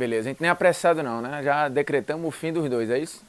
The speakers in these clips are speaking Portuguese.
Beleza, a gente nem é apressado não, né? Já decretamos o fim dos dois, é isso?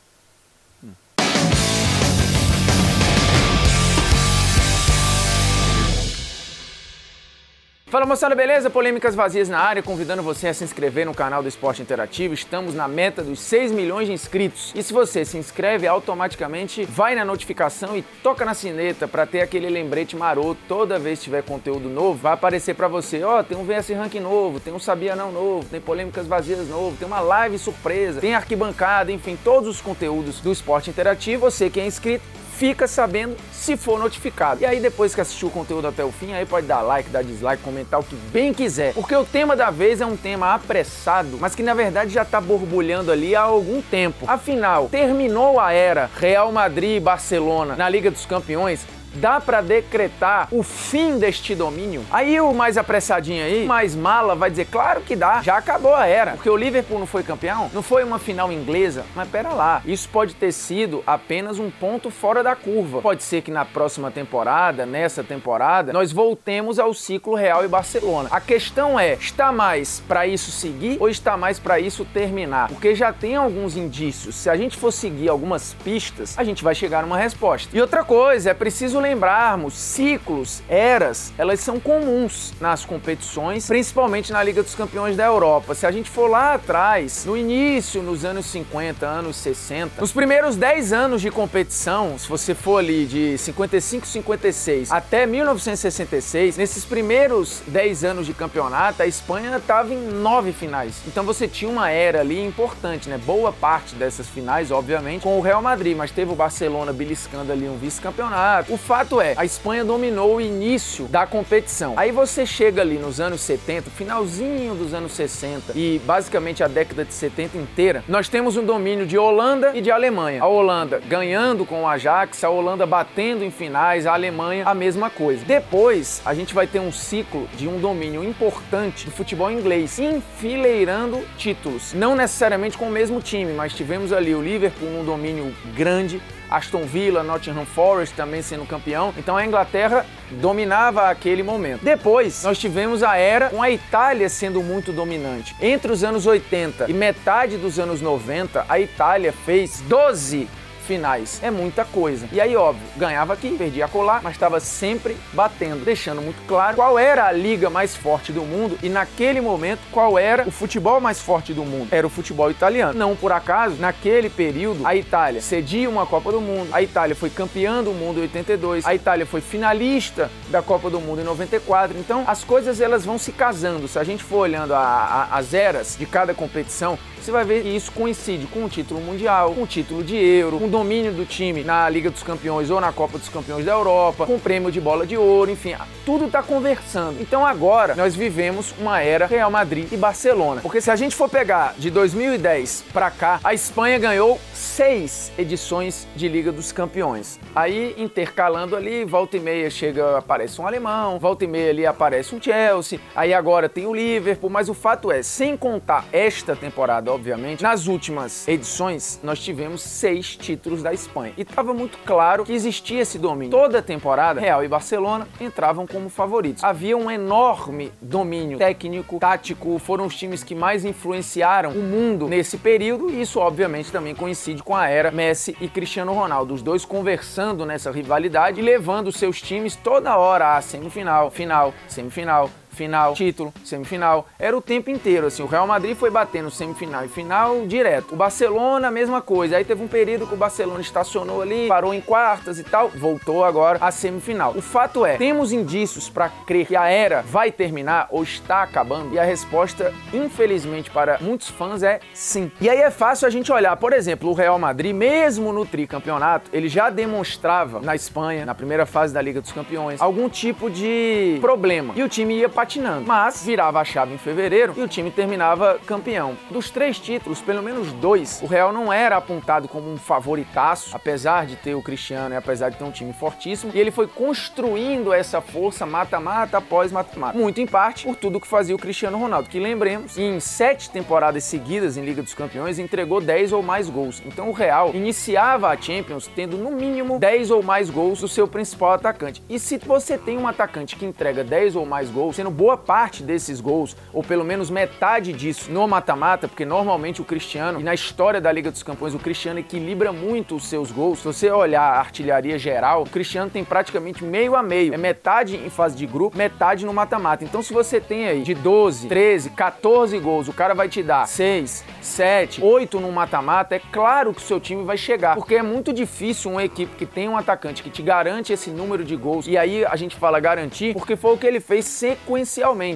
Fala moçada, beleza? Polêmicas vazias na área, convidando você a se inscrever no canal do Esporte Interativo. Estamos na meta dos 6 milhões de inscritos. E se você se inscreve, automaticamente vai na notificação e toca na sineta para ter aquele lembrete maroto. Toda vez que tiver conteúdo novo, vai aparecer para você: ó, oh, tem um VS Rank novo, tem um Sabia Não novo, tem Polêmicas Vazias novo, tem uma live surpresa, tem arquibancada, enfim, todos os conteúdos do Esporte Interativo. Você que é inscrito, fica sabendo se for notificado. E aí depois que assistiu o conteúdo até o fim, aí pode dar like, dar dislike, comentar o que bem quiser. Porque o tema da vez é um tema apressado, mas que na verdade já tá borbulhando ali há algum tempo. Afinal, terminou a era Real Madrid e Barcelona na Liga dos Campeões Dá para decretar o fim deste domínio? Aí o mais apressadinho aí, mais mala, vai dizer, claro que dá, já acabou a era. Porque o Liverpool não foi campeão? Não foi uma final inglesa? Mas pera lá, isso pode ter sido apenas um ponto fora da curva. Pode ser que na próxima temporada, nessa temporada, nós voltemos ao ciclo Real e Barcelona. A questão é, está mais para isso seguir ou está mais para isso terminar? Porque já tem alguns indícios. Se a gente for seguir algumas pistas, a gente vai chegar numa resposta. E outra coisa, é preciso lembrarmos, ciclos, eras, elas são comuns nas competições, principalmente na Liga dos Campeões da Europa. Se a gente for lá atrás, no início, nos anos 50, anos 60, nos primeiros 10 anos de competição, se você for ali de 55, 56 até 1966, nesses primeiros 10 anos de campeonato, a Espanha estava em nove finais. Então você tinha uma era ali importante, né? Boa parte dessas finais, obviamente, com o Real Madrid, mas teve o Barcelona beliscando ali um vice-campeonato. O fato é, a Espanha dominou o início da competição. Aí você chega ali nos anos 70, finalzinho dos anos 60 e basicamente a década de 70 inteira, nós temos um domínio de Holanda e de Alemanha. A Holanda ganhando com o Ajax, a Holanda batendo em finais, a Alemanha a mesma coisa. Depois, a gente vai ter um ciclo de um domínio importante do futebol inglês, enfileirando títulos. Não necessariamente com o mesmo time, mas tivemos ali o Liverpool um domínio grande, Aston Villa, Nottingham Forest também sendo campeão. Então a Inglaterra dominava aquele momento. Depois, nós tivemos a era com a Itália sendo muito dominante. Entre os anos 80 e metade dos anos 90, a Itália fez 12 finais. É muita coisa. E aí, óbvio, ganhava aqui, perdia colar, mas estava sempre batendo, deixando muito claro qual era a liga mais forte do mundo e naquele momento qual era o futebol mais forte do mundo. Era o futebol italiano. Não por acaso, naquele período, a Itália cedia uma Copa do Mundo, a Itália foi campeã do mundo em 82, a Itália foi finalista da Copa do Mundo em 94. Então, as coisas elas vão se casando. Se a gente for olhando a, a, as eras de cada competição, você vai ver que isso coincide com o título mundial, com o título de Euro, com o domínio do time na Liga dos Campeões ou na Copa dos Campeões da Europa, com o prêmio de bola de ouro, enfim, tudo está conversando. Então agora nós vivemos uma era Real Madrid e Barcelona. Porque se a gente for pegar de 2010 para cá, a Espanha ganhou seis edições de Liga dos Campeões. Aí intercalando ali, volta e meia chega, aparece um alemão, volta e meia ali aparece um Chelsea, aí agora tem o Liverpool, mas o fato é, sem contar esta temporada obviamente, nas últimas edições nós tivemos seis títulos da Espanha. E estava muito claro que existia esse domínio. Toda a temporada, Real e Barcelona entravam como favoritos. Havia um enorme domínio técnico, tático, foram os times que mais influenciaram o mundo nesse período, e isso obviamente também coincide com a era Messi e Cristiano Ronaldo, os dois conversando nessa rivalidade e levando seus times toda hora à semifinal, final, semifinal, final, título, semifinal. Era o tempo inteiro, assim. O Real Madrid foi batendo semifinal e final direto. O Barcelona, a mesma coisa. Aí teve um período que o Barcelona estacionou ali, parou em quartas e tal, voltou agora à semifinal. O fato é, temos indícios para crer que a era vai terminar ou está acabando? E a resposta, infelizmente, para muitos fãs é sim. E aí é fácil a gente olhar, por exemplo, o Real Madrid, mesmo no tricampeonato, ele já demonstrava na Espanha, na primeira fase da Liga dos Campeões, algum tipo de problema. E o time ia patinando. Mas virava a chave em fevereiro e o time terminava campeão. Dos três títulos, pelo menos dois, o Real não era apontado como um favoritaço, apesar de ter o Cristiano e apesar de ter um time fortíssimo. E ele foi construindo essa força mata-mata após mata-mata. Muito em parte por tudo que fazia o Cristiano Ronaldo, que lembremos, em sete temporadas seguidas em Liga dos Campeões, entregou 10 ou mais gols. Então o Real iniciava a Champions tendo no mínimo 10 ou mais gols do seu principal atacante. E se você tem um atacante que entrega 10 ou mais gols, você não boa parte desses gols, ou pelo menos metade disso, no mata-mata, porque normalmente o Cristiano, e na história da Liga dos Campeões, o Cristiano equilibra muito os seus gols. Se você olhar a artilharia geral, o Cristiano tem praticamente meio a meio. É metade em fase de grupo, metade no mata-mata. Então, se você tem aí de 12, 13, 14 gols, o cara vai te dar 6, 7, 8 no mata-mata, é claro que o seu time vai chegar. Porque é muito difícil uma equipe que tem um atacante que te garante esse número de gols. E aí a gente fala garantir, porque foi o que ele fez sequencialmente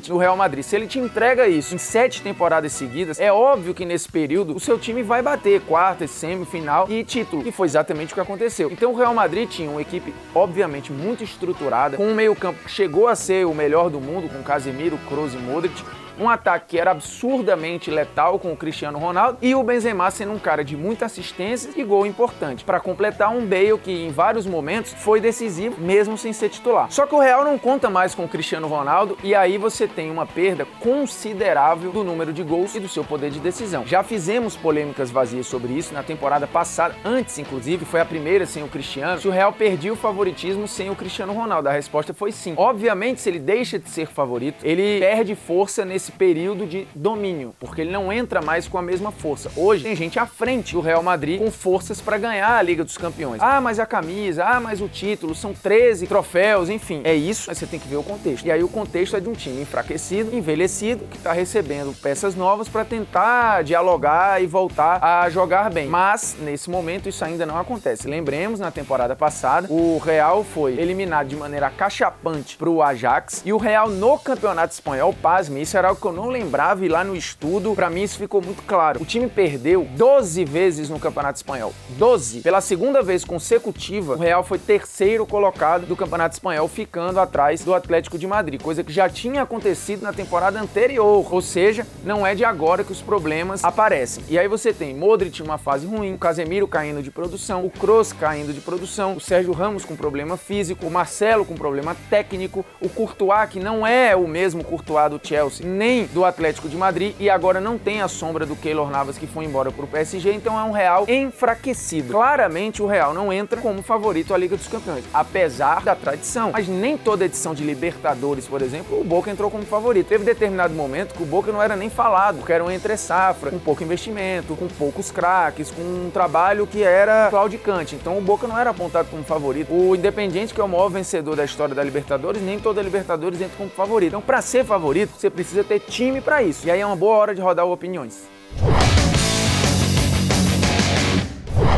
no Real Madrid. Se ele te entrega isso em sete temporadas seguidas, é óbvio que nesse período o seu time vai bater quartas, semifinal e título. E foi exatamente o que aconteceu. Então o Real Madrid tinha uma equipe, obviamente, muito estruturada, com um meio-campo que chegou a ser o melhor do mundo, com Casemiro, Kroos e Modric um ataque que era absurdamente letal com o Cristiano Ronaldo e o Benzema sendo um cara de muita assistência e gol importante para completar um Bale que em vários momentos foi decisivo mesmo sem ser titular. Só que o Real não conta mais com o Cristiano Ronaldo e aí você tem uma perda considerável do número de gols e do seu poder de decisão. Já fizemos polêmicas vazias sobre isso na temporada passada, antes inclusive, foi a primeira sem o Cristiano. Se o Real perdia o favoritismo sem o Cristiano Ronaldo, a resposta foi sim. Obviamente, se ele deixa de ser favorito, ele perde força nesse esse período de domínio, porque ele não entra mais com a mesma força. Hoje tem gente à frente do Real Madrid com forças para ganhar a Liga dos Campeões. Ah, mas a camisa, ah, mas o título, são 13 troféus, enfim. É isso, mas você tem que ver o contexto. E aí o contexto é de um time enfraquecido, envelhecido, que está recebendo peças novas para tentar dialogar e voltar a jogar bem. Mas nesse momento isso ainda não acontece. Lembremos, na temporada passada, o Real foi eliminado de maneira cachapante para o Ajax e o Real no Campeonato Espanhol, pasme, isso era algo que eu não lembrava e lá no estudo, para mim isso ficou muito claro. O time perdeu 12 vezes no Campeonato Espanhol. 12. Pela segunda vez consecutiva, o Real foi terceiro colocado do Campeonato Espanhol, ficando atrás do Atlético de Madrid, coisa que já tinha acontecido na temporada anterior. Ou seja, não é de agora que os problemas aparecem. E aí você tem Modric uma fase ruim, o Casemiro caindo de produção, o Kroos caindo de produção, o Sérgio Ramos com problema físico, o Marcelo com problema técnico, o Courtois que não é o mesmo Courtois do Chelsea, do Atlético de Madrid e agora não tem a sombra do Keylor Navas que foi embora para o PSG, então é um Real enfraquecido. Claramente o Real não entra como favorito à Liga dos Campeões, apesar da tradição. Mas nem toda edição de Libertadores, por exemplo, o Boca entrou como favorito. Teve determinado momento que o Boca não era nem falado, porque era um entre safra, com pouco investimento, com poucos craques, com um trabalho que era claudicante. Então o Boca não era apontado como favorito. O Independiente, que é o maior vencedor da história da Libertadores, nem toda Libertadores entra como favorito. Então, para ser favorito, você precisa ter ter time para isso. E aí é uma boa hora de rodar o Opiniões.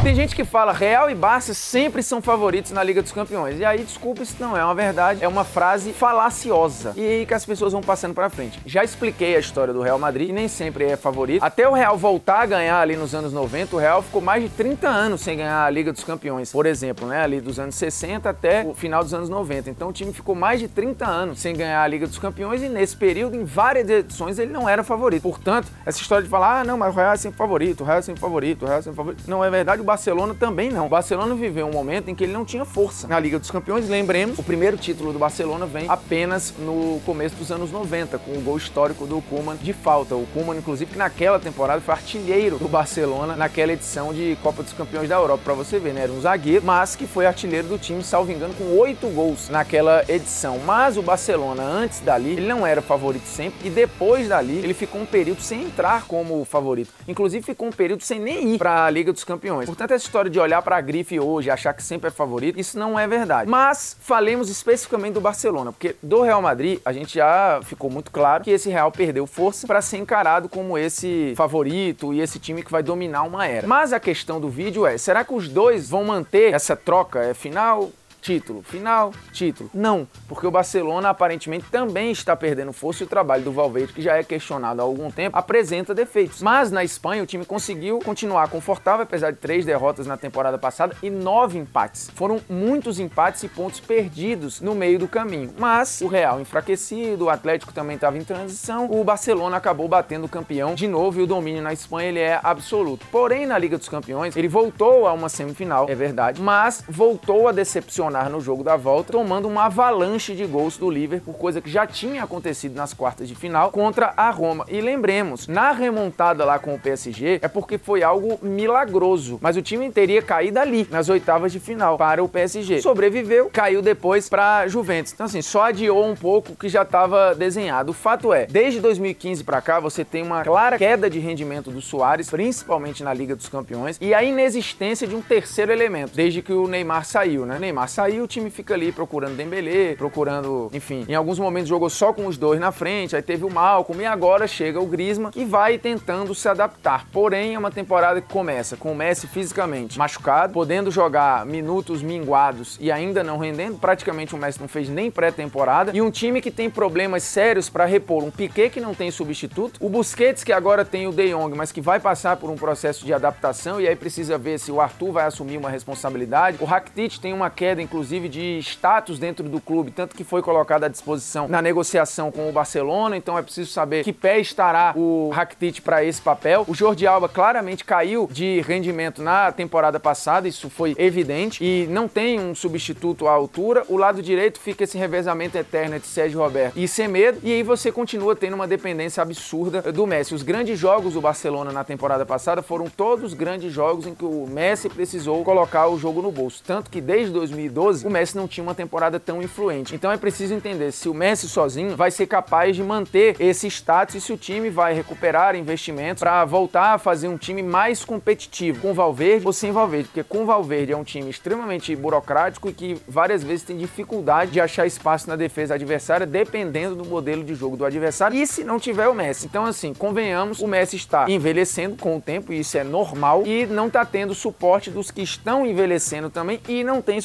Tem gente que fala Real e Barça sempre são favoritos na Liga dos Campeões. E aí, desculpa, isso não é uma verdade, é uma frase falaciosa. E aí que as pessoas vão passando para frente. Já expliquei a história do Real Madrid, que nem sempre é favorito. Até o Real voltar a ganhar ali nos anos 90, o Real ficou mais de 30 anos sem ganhar a Liga dos Campeões, por exemplo, né? Ali dos anos 60 até o final dos anos 90. Então o time ficou mais de 30 anos sem ganhar a Liga dos Campeões e nesse período, em várias edições, ele não era favorito. Portanto, essa história de falar, ah, não, mas o Real é sempre favorito, o Real é sempre favorito, o Real é sempre favorito. Não é verdade, Barcelona também não. O Barcelona viveu um momento em que ele não tinha força na Liga dos Campeões. Lembremos, o primeiro título do Barcelona vem apenas no começo dos anos 90, com o gol histórico do Koeman de falta. O Koeman, inclusive, que naquela temporada foi artilheiro do Barcelona naquela edição de Copa dos Campeões da Europa, para você ver, né? Era um zagueiro, mas que foi artilheiro do time, salvo engano, com oito gols naquela edição. Mas o Barcelona, antes dali, ele não era favorito sempre, e depois dali, ele ficou um período sem entrar como favorito. Inclusive, ficou um período sem nem ir para a Liga dos Campeões. Portanto, essa história de olhar para a grife hoje e achar que sempre é favorito, isso não é verdade. Mas falemos especificamente do Barcelona, porque do Real Madrid a gente já ficou muito claro que esse Real perdeu força para ser encarado como esse favorito e esse time que vai dominar uma era. Mas a questão do vídeo é, será que os dois vão manter essa troca? É final título, final, título. Não, porque o Barcelona aparentemente também está perdendo força e o trabalho do Valverde, que já é questionado há algum tempo, apresenta defeitos. Mas na Espanha o time conseguiu continuar confortável, apesar de três derrotas na temporada passada e nove empates. Foram muitos empates e pontos perdidos no meio do caminho. Mas o Real enfraquecido, o Atlético também estava em transição, o Barcelona acabou batendo o campeão de novo e o domínio na Espanha ele é absoluto. Porém, na Liga dos Campeões, ele voltou a uma semifinal, é verdade, mas voltou a decepcionar no jogo da volta, tomando uma avalanche de gols do Liverpool, coisa que já tinha acontecido nas quartas de final contra a Roma. E lembremos, na remontada lá com o PSG, é porque foi algo milagroso, mas o time teria caído ali, nas oitavas de final, para o PSG. Sobreviveu, caiu depois para Juventus. Então assim, só adiou um pouco o que já estava desenhado. O fato é, desde 2015 para cá, você tem uma clara queda de rendimento do Soares, principalmente na Liga dos Campeões, e a inexistência de um terceiro elemento, desde que o Neymar saiu, né? Neymar saiu, o time fica ali procurando Dembélé, procurando, enfim, em alguns momentos jogou só com os dois na frente, aí teve o Malcolm e agora chega o Griezmann que vai tentando se adaptar. Porém, é uma temporada que começa com o Messi fisicamente machucado, podendo jogar minutos minguados e ainda não rendendo, praticamente o Messi não fez nem pré-temporada, e um time que tem problemas sérios para repor um Piquet que não tem substituto, o Busquets que agora tem o De Jong, mas que vai passar por um processo de adaptação e aí precisa ver se o Arthur vai assumir uma responsabilidade. O Rakitic tem uma queda inclusive de status dentro do clube, tanto que foi colocado à disposição na negociação com o Barcelona, então é preciso saber que pé estará o Rakitic para esse papel. O Jordi Alba claramente caiu de rendimento na temporada passada, isso foi evidente, e não tem um substituto à altura. O lado direito fica esse revezamento eterno de Sérgio Roberto e Semedo, e aí você continua tendo uma dependência absurda do Messi. Os grandes jogos do Barcelona na temporada passada foram todos grandes jogos em que o Messi precisou colocar o jogo no bolso, tanto que desde 2012 o Messi não tinha uma temporada tão influente. Então é preciso entender se o Messi sozinho vai ser capaz de manter esse status e se o time vai recuperar investimentos para voltar a fazer um time mais competitivo com Valverde ou sem Valverde, porque com Valverde é um time extremamente burocrático e que várias vezes tem dificuldade de achar espaço na defesa adversária dependendo do modelo de jogo do adversário e se não tiver o Messi. Então assim, convenhamos, o Messi está envelhecendo com o tempo e isso é normal e não está tendo suporte dos que estão envelhecendo também e não tem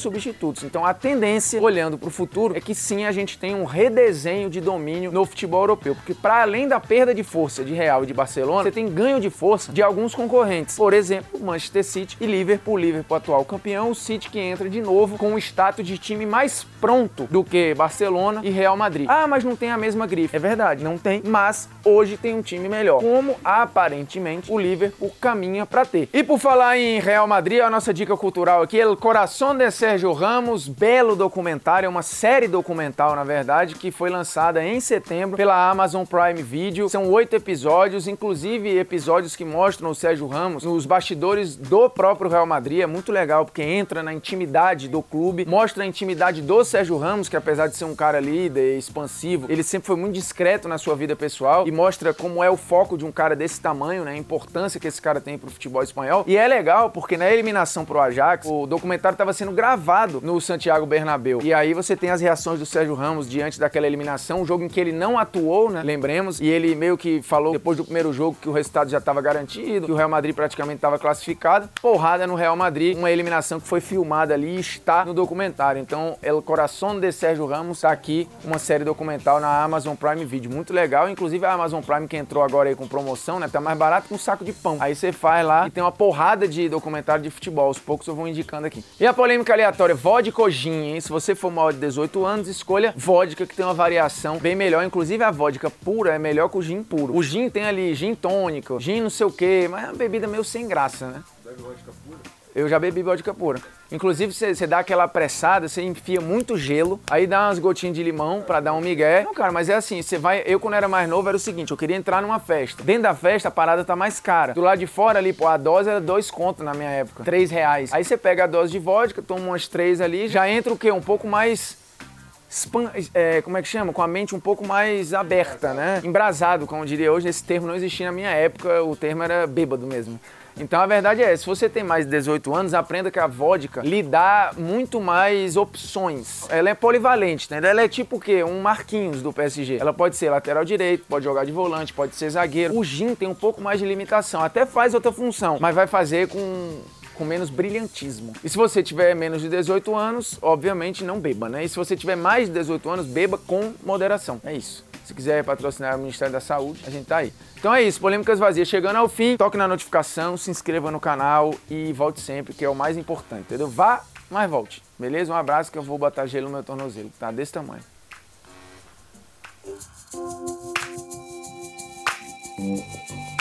Então a tendência, olhando para o futuro, é que sim a gente tem um redesenho de domínio no futebol europeu, porque para além da perda de força de Real e de Barcelona, você tem ganho de força de alguns concorrentes. Por exemplo, Manchester City e Liverpool, Liverpool atual campeão, o City que entra de novo com um status de time mais pronto do que Barcelona e Real Madrid. Ah, mas não tem a mesma grife. É verdade, não tem, mas hoje tem um time melhor. Como aparentemente o Liverpool caminha para ter. E por falar em Real Madrid, a nossa dica cultural aqui, El Coração de Sérgio Ramos, belo documentário, é uma série documental, na verdade, que foi lançada em setembro pela Amazon Prime Video. São oito episódios, inclusive episódios que mostram o Sérgio Ramos nos bastidores do próprio Real Madrid. É muito legal porque entra na intimidade do clube, mostra a intimidade do Sérgio Ramos, que apesar de ser um cara líder, expansivo, ele sempre foi muito discreto na sua vida pessoal e mostra como é o foco de um cara desse tamanho, né? A importância que esse cara tem pro futebol espanhol. E é legal porque na eliminação pro Ajax, o documentário estava sendo gravado no Santiago Bernabéu. E aí você tem as reações do Sérgio Ramos diante daquela eliminação, um jogo em que ele não atuou, né? Lembremos, e ele meio que falou depois do primeiro jogo que o resultado já estava garantido, que o Real Madrid praticamente estava classificado. Porrada no Real Madrid, uma eliminação que foi filmada ali e está no documentário. Então, El Coração de Sérgio Ramos está aqui, uma série documental na Amazon Prime Video. Muito legal, inclusive a Amazon Prime que entrou agora aí com promoção, né? Tá mais barato que um saco de pão. Aí você faz lá e tem uma porrada de documentário de futebol. Aos poucos eu vou indicando aqui. E a polêmica aleatória, vodka gin, hein? Se você for maior de 18 anos, escolha vodka, que tem uma variação bem melhor. Inclusive a vodka pura é melhor que o gin puro. O gin tem ali gin tônico, gin não sei o quê, mas é uma bebida meio sem graça, né? Bebe vodka pura? Eu já bebi vodka pura. Inclusive, você dá aquela pressada, você enfia muito gelo, aí dá umas gotinhas de limão para dar um migué. Não, cara, mas é assim, você vai. Eu, quando era mais novo, era o seguinte: eu queria entrar numa festa. Dentro da festa, a parada tá mais cara. Do lado de fora ali, pô, a dose era dois contos na minha época. Três reais. Aí você pega a dose de vodka, toma umas três ali, já entra o quê? Um pouco mais. É, como é que chama? Com a mente um pouco mais aberta, né? Embrasado, como diria hoje. Esse termo não existia na minha época, o termo era bêbado mesmo. Então a verdade é, se você tem mais de 18 anos, aprenda que a vodka lhe dá muito mais opções. Ela é polivalente, né? Ela é tipo o quê? Um Marquinhos do PSG. Ela pode ser lateral direito, pode jogar de volante, pode ser zagueiro. O gin tem um pouco mais de limitação, até faz outra função, mas vai fazer com com menos brilhantismo. E se você tiver menos de 18 anos, obviamente não beba, né? E se você tiver mais de 18 anos, beba com moderação. É isso. Se quiser patrocinar o Ministério da Saúde, a gente tá aí. Então é isso, Polêmicas Vazias chegando ao fim. Toque na notificação, se inscreva no canal e volte sempre, que é o mais importante, entendeu? Vá, mas volte. Beleza? Um abraço que eu vou botar gelo no meu tornozelo, tá desse tamanho. Música